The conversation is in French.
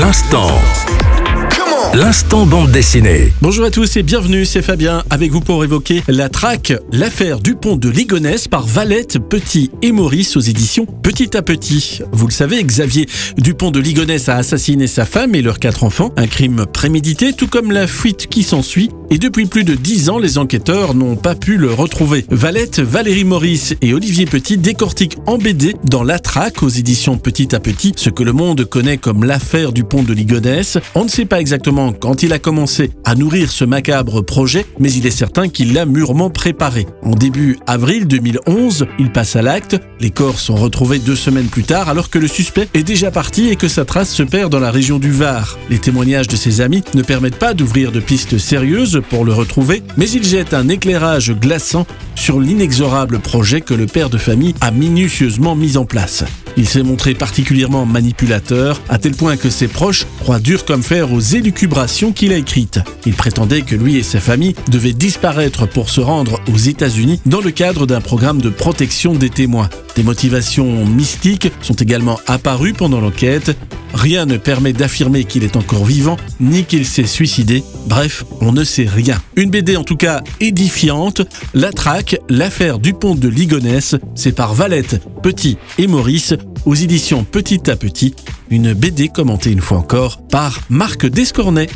L'instant. L'instant bande dessinée. Bonjour à tous et bienvenue, c'est Fabien avec vous pour évoquer la traque, l'affaire du pont de Ligonnès par Valette, Petit et Maurice aux éditions Petit à Petit. Vous le savez, Xavier Dupont de Ligonnès a assassiné sa femme et leurs quatre enfants, un crime prémédité tout comme la fuite qui s'ensuit et depuis plus de dix ans, les enquêteurs n'ont pas pu le retrouver. Valette, Valérie Maurice et Olivier Petit décortiquent en dans La Traque aux éditions Petit à Petit ce que le monde connaît comme l'affaire du pont de Ligonnès. On ne sait pas exactement quand il a commencé à nourrir ce macabre projet, mais il est certain qu'il l'a mûrement préparé. En début avril 2011, il passe à l'acte. Les corps sont retrouvés deux semaines plus tard alors que le suspect est déjà parti et que sa trace se perd dans la région du Var. Les témoignages de ses amis ne permettent pas d'ouvrir de pistes sérieuses pour le retrouver, mais il jette un éclairage glaçant sur l'inexorable projet que le père de famille a minutieusement mis en place. Il s'est montré particulièrement manipulateur, à tel point que ses proches croient dur comme fer aux élucubrations qu'il a écrites. Il prétendait que lui et sa famille devaient disparaître pour se rendre aux États-Unis dans le cadre d'un programme de protection des témoins. Des motivations mystiques sont également apparues pendant l'enquête. Rien ne permet d'affirmer qu'il est encore vivant, ni qu'il s'est suicidé. Bref, on ne sait rien. Une BD en tout cas édifiante. La traque, l'affaire du pont de Ligonnès, c'est par Valette, Petit et Maurice aux éditions Petit à Petit. Une BD commentée une fois encore par Marc Descornet.